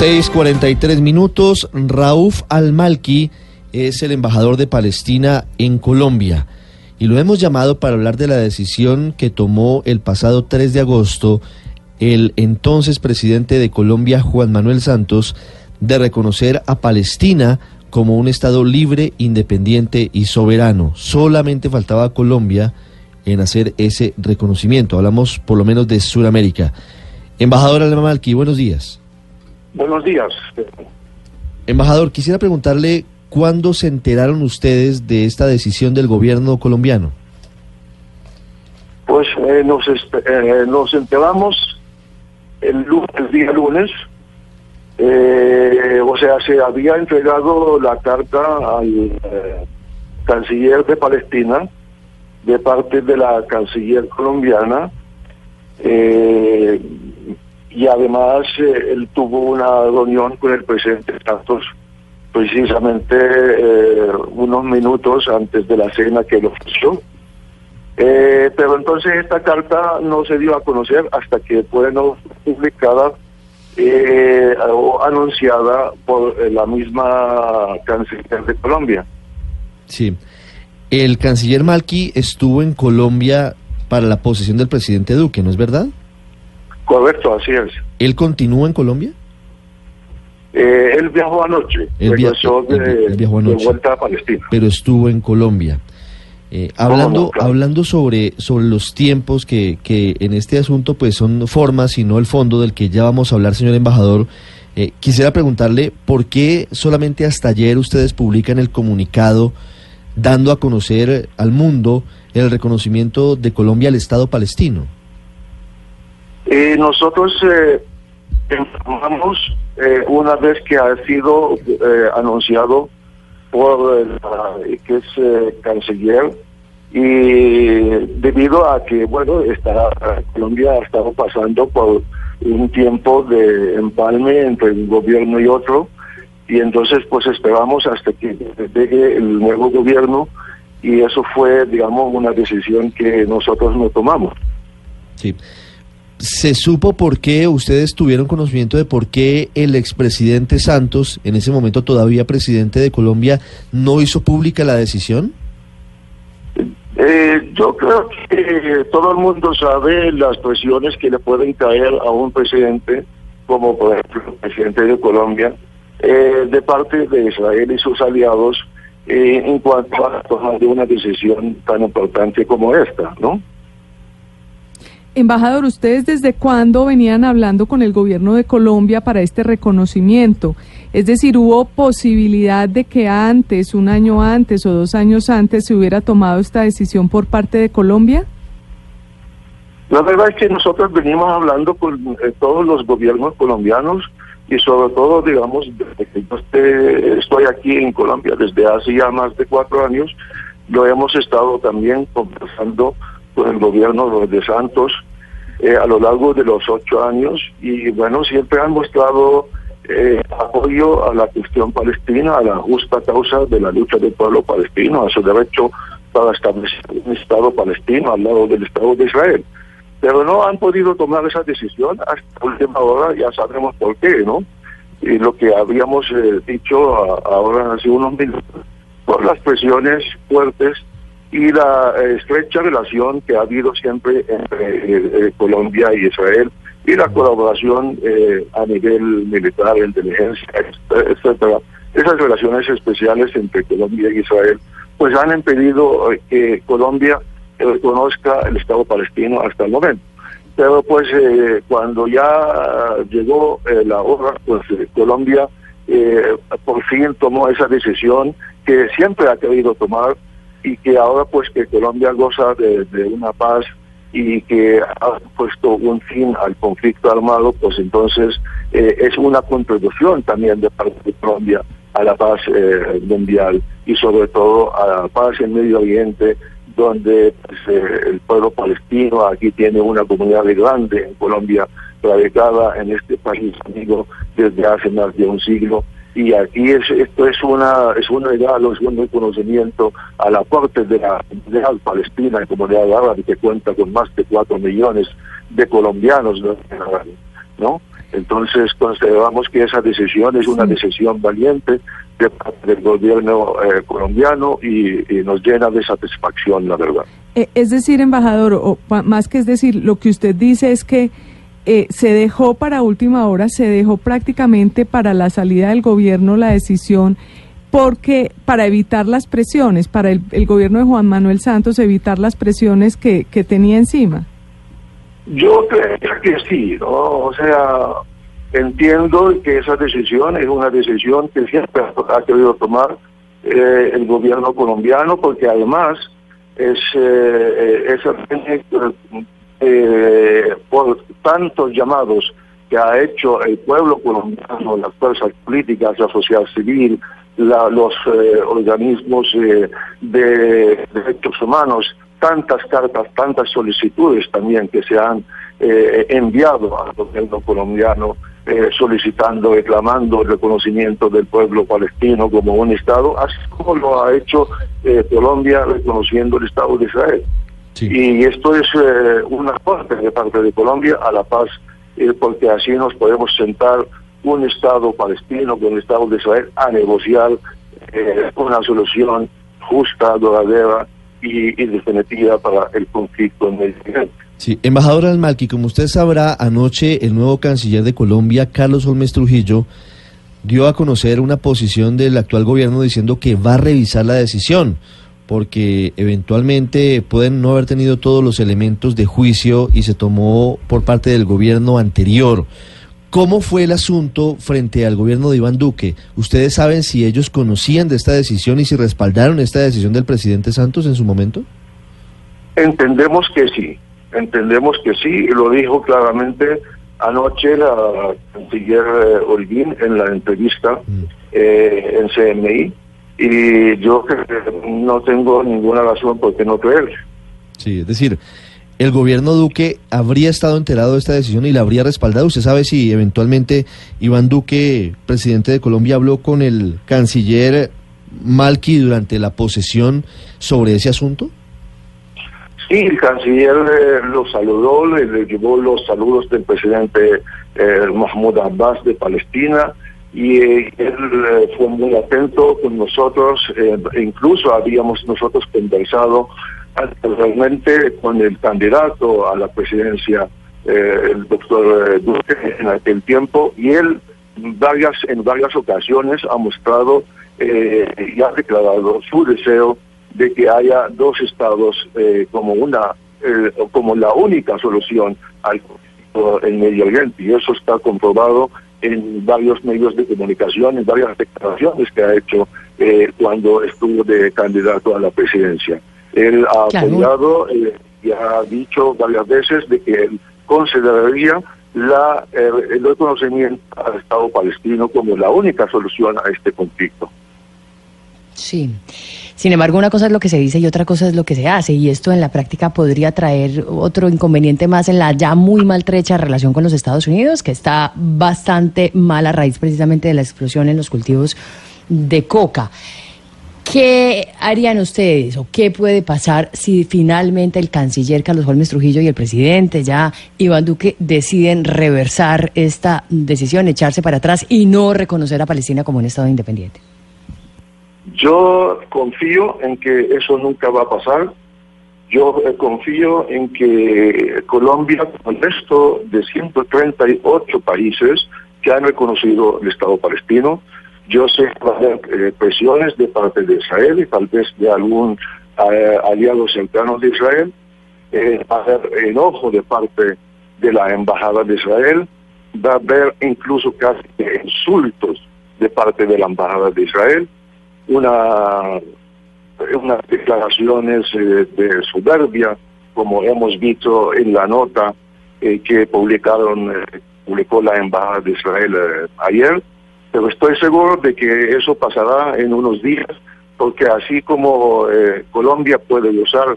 6:43 minutos. Rauf Al-Malki es el embajador de Palestina en Colombia y lo hemos llamado para hablar de la decisión que tomó el pasado 3 de agosto el entonces presidente de Colombia, Juan Manuel Santos, de reconocer a Palestina como un Estado libre, independiente y soberano. Solamente faltaba a Colombia en hacer ese reconocimiento. Hablamos por lo menos de Sudamérica. Embajador Al-Malki, buenos días. Buenos días. Embajador, quisiera preguntarle cuándo se enteraron ustedes de esta decisión del gobierno colombiano. Pues eh, nos, eh, nos enteramos el, el día lunes, eh, o sea, se había entregado la carta al canciller de Palestina de parte de la canciller colombiana. Eh, además eh, él tuvo una reunión con el presidente Santos precisamente eh, unos minutos antes de la cena que él ofreció. Eh, pero entonces esta carta no se dio a conocer hasta que fue no publicada o anunciada por la misma canciller de Colombia. Sí. El canciller Malki estuvo en Colombia para la posesión del presidente Duque, ¿no es verdad? Correcto, así es. ¿Él continúa en Colombia? Eh, él viajó anoche, él, regresó de, vuelta a Palestina. Pero estuvo en Colombia. Eh, hablando hablando sobre, sobre los tiempos que, que en este asunto pues son formas y no el fondo del que ya vamos a hablar, señor embajador, eh, quisiera preguntarle por qué solamente hasta ayer ustedes publican el comunicado dando a conocer al mundo el reconocimiento de Colombia al Estado palestino. Eh, nosotros eh, informamos eh, una vez que ha sido eh, anunciado por el que es canciller y debido a que bueno está Colombia ha estado pasando por un tiempo de empalme entre un gobierno y otro y entonces pues esperamos hasta que llegue el nuevo gobierno y eso fue digamos una decisión que nosotros no tomamos. Sí. ¿Se supo por qué ustedes tuvieron conocimiento de por qué el expresidente Santos, en ese momento todavía presidente de Colombia, no hizo pública la decisión? Eh, yo creo que todo el mundo sabe las presiones que le pueden caer a un presidente, como por ejemplo el presidente de Colombia, eh, de parte de Israel y sus aliados eh, en cuanto a tomar una decisión tan importante como esta, ¿no? Embajador, ¿ustedes desde cuándo venían hablando con el gobierno de Colombia para este reconocimiento? Es decir, ¿hubo posibilidad de que antes, un año antes o dos años antes, se hubiera tomado esta decisión por parte de Colombia? La verdad es que nosotros venimos hablando con eh, todos los gobiernos colombianos y sobre todo, digamos, desde que yo estoy aquí en Colombia desde hace ya más de cuatro años, lo hemos estado también conversando con el gobierno de Santos eh, a lo largo de los ocho años y bueno, siempre han mostrado eh, apoyo a la cuestión palestina, a la justa causa de la lucha del pueblo palestino, a su derecho para establecer un Estado palestino al lado del Estado de Israel. Pero no han podido tomar esa decisión hasta última hora, ya sabemos por qué, ¿no? Y lo que habíamos eh, dicho ahora hace unos minutos, por las presiones fuertes y la eh, estrecha relación que ha habido siempre entre eh, eh, Colombia y Israel y la colaboración a nivel militar, inteligencia, etcétera. Esas relaciones especiales entre Colombia y Israel, pues han impedido que Colombia reconozca el Estado palestino hasta el momento. Pero pues cuando ya llegó la hora, pues Colombia por fin tomó esa decisión que siempre ha querido tomar y que ahora pues que Colombia goza de, una paz y que ha puesto un fin al conflicto armado, pues entonces eh, es una contribución también de parte de Colombia a la paz eh, mundial y sobre todo a la paz en Medio Oriente, donde pues, eh, el pueblo palestino aquí tiene una comunidad grande en Colombia, radicada en este país amigo desde hace más de un siglo y aquí es, esto es una es un regalo, es un reconocimiento al aporte de la comunidad palestina, la comunidad árabe que cuenta con más de cuatro millones de colombianos, ¿no? Entonces consideramos que esa decisión es una decisión valiente del gobierno eh, colombiano y, nos llena de satisfacción, la verdad. Eh, es decir, embajador, o más que es decir, lo que usted dice es que eh, se dejó para última hora, se dejó prácticamente para la salida del gobierno la decisión porque para evitar las presiones, para el, gobierno de Juan Manuel Santos, evitar las presiones que, que tenía encima. Yo creo que sí, ¿no? O sea, entiendo que esa decisión es una decisión que siempre ha querido tomar eh, el gobierno colombiano, porque además es, eh, eh, por tantos llamados que ha hecho el pueblo colombiano, las fuerzas políticas, la sociedad civil, los organismos de derechos humanos, tantas cartas, tantas solicitudes también que se han eh, enviado al gobierno colombiano eh, solicitando, reclamando el reconocimiento del pueblo palestino como un Estado, así como lo ha hecho eh, Colombia reconociendo el Estado de Israel. Y esto es una parte de parte de Colombia a la paz, porque así nos podemos sentar un Estado palestino con el Estado de Israel a negociar una solución justa, duradera y, definitiva para el conflicto en el Oriente. Sí, embajador Almalki, como usted sabrá, anoche el nuevo canciller de Colombia, Carlos Holmes Trujillo, dio a conocer una posición del actual gobierno diciendo que va a revisar la decisión, porque eventualmente pueden no haber tenido todos los elementos de juicio y se tomó por parte del gobierno anterior. ¿Cómo fue el asunto frente al gobierno de Iván Duque? ¿Ustedes saben si ellos conocían de esta decisión y si respaldaron esta decisión del presidente Santos en su momento? Entendemos que sí, entendemos que sí, y lo dijo claramente anoche la canciller eh, Holguín en la entrevista mm. eh, en CMI, y yo no tengo ninguna razón por qué no creer. Sí, es decir, el gobierno Duque habría estado enterado de esta decisión y la habría respaldado. ¿Usted sabe si eventualmente Iván Duque, presidente de Colombia, habló con el canciller Malki durante la posesión sobre ese asunto? Sí, el canciller eh, lo saludó, le, llevó los saludos del presidente eh, Mahmoud Abbas de Palestina y eh, él fue muy atento con nosotros, incluso habíamos nosotros conversado realmente con el candidato a la presidencia, eh, el doctor eh, Duque, en aquel tiempo, y él varias, en varias ocasiones ha mostrado eh, y ha declarado su deseo de que haya dos estados como una como la única solución al conflicto en Medio Oriente y eso está comprobado en varios medios de comunicación, en varias declaraciones que ha hecho cuando estuvo de candidato a la presidencia. Él ha apoyado eh, y ha dicho varias veces de que él consideraría la, eh, el reconocimiento al Estado palestino como la única solución a este conflicto. Sí. Sin embargo, una cosa es lo que se dice y otra cosa es lo que se hace, y esto en la práctica podría traer otro inconveniente más en la ya muy maltrecha relación con los Estados Unidos, que está bastante mal a raíz precisamente de la explosión en los cultivos de coca. ¿Qué harían ustedes o qué puede pasar si finalmente el canciller Carlos Holmes Trujillo y el presidente ya Iván Duque deciden reversar esta decisión, echarse para atrás y no reconocer a Palestina como un Estado independiente? Yo confío en que eso nunca va a pasar. Yo eh, confío en que Colombia, con el resto de 138 países que han reconocido el Estado palestino, yo sé que va a haber eh, presiones de parte de Israel y tal vez de algún eh, aliado cercano de Israel. Eh, va a haber enojo de parte de la embajada de Israel. Va a haber incluso casi insultos de parte de la embajada de Israel. Una, unas declaraciones de soberbia, como hemos visto en la nota que publicaron publicó la embajada de Israel ayer pero estoy seguro de que eso pasará en unos días, porque así como eh, Colombia puede usar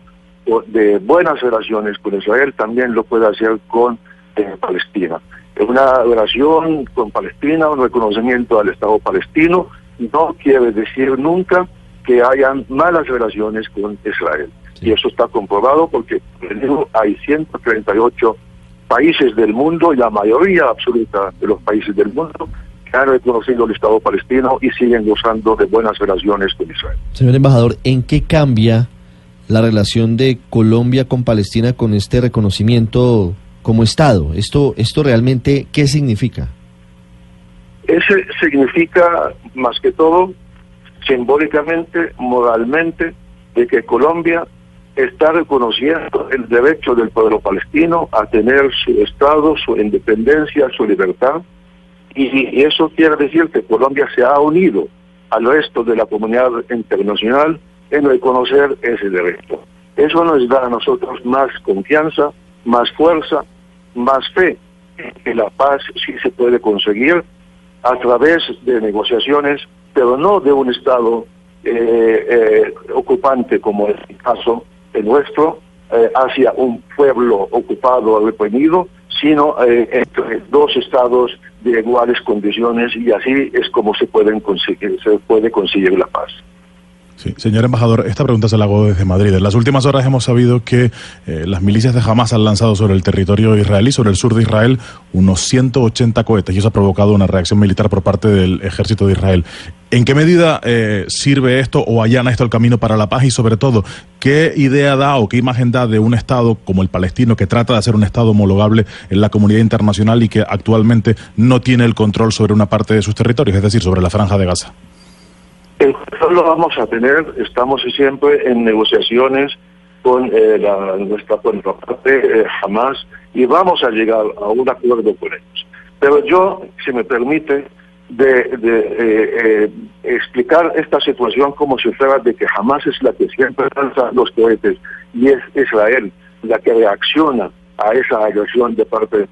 de buenas relaciones con Israel, también lo puede hacer con eh, Palestina. Una relación con Palestina, un reconocimiento al Estado palestino, no quiere decir nunca que hayan malas relaciones con Israel. Y eso está comprobado porque hay 138 países del mundo, la mayoría absoluta de los países del mundo, que han reconocido el Estado palestino y siguen gozando de buenas relaciones con Israel. Señor embajador, ¿en qué cambia la relación de Colombia con Palestina con este reconocimiento como Estado? ¿Esto, esto realmente qué significa? Ese significa, más que todo, simbólicamente, moralmente, de que Colombia está reconociendo el derecho del pueblo palestino a tener su Estado, su independencia, su libertad. Y, eso quiere decir que Colombia se ha unido al resto de la comunidad internacional en reconocer ese derecho. Eso nos da a nosotros más confianza, más fuerza, más fe que la paz sí se puede conseguir a través de negociaciones, pero no de un Estado eh, eh, ocupante como es el caso de nuestro, eh, hacia un pueblo ocupado o reprimido, sino entre dos estados de iguales condiciones y así es como se pueden conseguir, se puede conseguir la paz. Sí, señor embajador, esta pregunta se la hago desde Madrid. En las últimas horas hemos sabido que eh, las milicias de Hamas han lanzado sobre el territorio israelí, sobre el sur de Israel, unos 180 cohetes y eso ha provocado una reacción militar por parte del ejército de Israel. ¿En qué medida eh, sirve esto o allana esto el camino para la paz y sobre todo, qué idea da o qué imagen da de un Estado como el palestino que trata de hacer un Estado homologable en la comunidad internacional y que actualmente no tiene el control sobre una parte de sus territorios, es decir, sobre la franja de Gaza? El lo vamos a tener, estamos siempre en negociaciones con eh, nuestra contraparte eh, jamás y vamos a llegar a un acuerdo con ellos. Pero yo, si me permite, de, eh, explicar esta situación como si fuera de que jamás es la que siempre lanza los cohetes y es Israel la que reacciona a esa agresión de parte de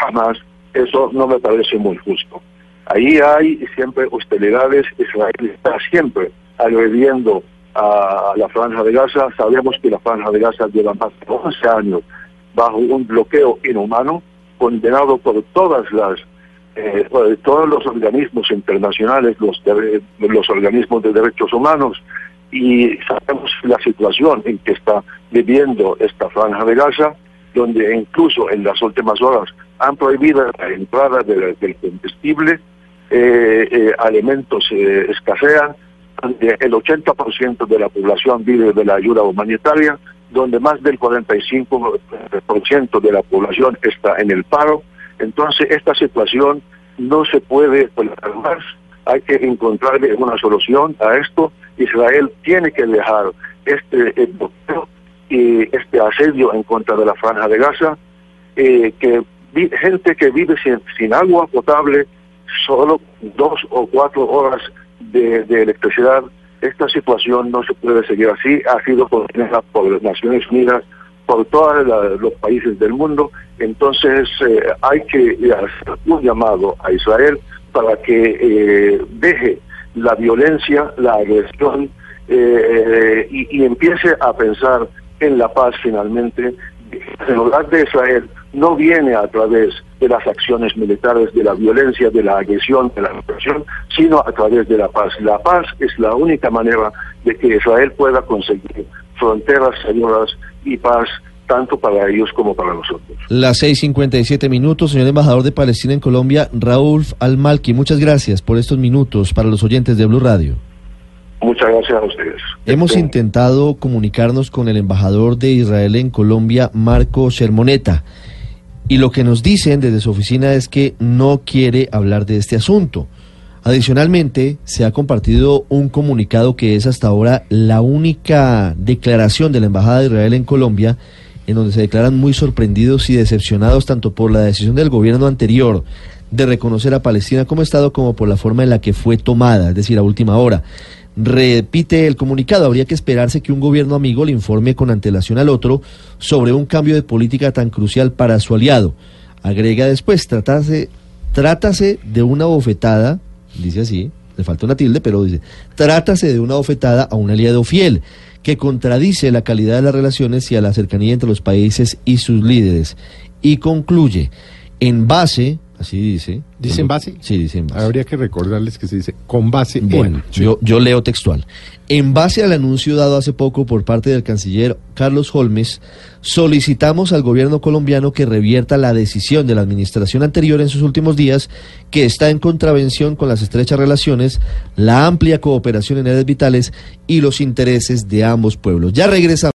Hamas, eso no me parece muy justo. Ahí hay siempre hostilidades, Israel está siempre agrediendo a la Franja de Gaza. Sabemos que la Franja de Gaza lleva más de 11 años bajo un bloqueo inhumano, condenado por todas las eh, todos los organismos internacionales, los, los organismos de derechos humanos, y sabemos la situación en que está viviendo esta franja de Gaza, donde incluso en las últimas horas han prohibido la entrada del combustible, alimentos eh, escasean, donde el 80% de la población vive de la ayuda humanitaria, donde más del 45% de la población está en el paro. Entonces, esta situación no se puede tolerar más. Hay que encontrarle una solución a esto. Israel tiene que dejar este bloqueo y este asedio en contra de la franja de Gaza, que gente que vive sin agua potable, solo dos o cuatro horas de, electricidad. Esta situación no se puede seguir así. Ha sido condenada por Naciones Unidas, por todos los países del mundo. Entonces eh, hay que hacer un llamado a Israel para que eh, deje la violencia, la agresión eh, y, y empiece a pensar en la paz finalmente. El hogar de Israel no viene a través de las acciones militares, de la violencia, de la agresión, de la represión, sino a través de la paz. La paz es la única manera de que Israel pueda conseguir fronteras seguras y paz tanto para ellos como para nosotros. Las 6.57 minutos, señor embajador de Palestina en Colombia, Raúl Al-Malki, muchas gracias por estos minutos para los oyentes de Blue Radio. Muchas gracias a ustedes. Hemos este, intentado comunicarnos con el embajador de Israel en Colombia, Marco Sermoneta. Y lo que nos dicen desde su oficina es que no quiere hablar de este asunto. Adicionalmente, se ha compartido un comunicado que es hasta ahora la única declaración de la Embajada de Israel en Colombia, en donde se declaran muy sorprendidos y decepcionados tanto por la decisión del gobierno anterior de reconocer a Palestina como Estado como por la forma en la que fue tomada, es decir, a última hora. Repite el comunicado, habría que esperarse que un gobierno amigo le informe con antelación al otro sobre un cambio de política tan crucial para su aliado. Agrega después, trátase, trátase de una bofetada, dice así, le falta una tilde, pero dice, trátase de una bofetada a un aliado fiel que contradice la calidad de las relaciones y a la cercanía entre los países y sus líderes. Y concluye, en base Así dice. ¿Dice en base? Sí, dice en base. Habría que recordarles que se dice con base Bueno, en. yo, yo leo textual. En base al anuncio dado hace poco por parte del canciller Carlos Holmes, solicitamos al gobierno colombiano que revierta la decisión de la administración anterior en sus últimos días, que está en contravención con las estrechas relaciones, la amplia cooperación en áreas vitales y los intereses de ambos pueblos. Ya regresamos.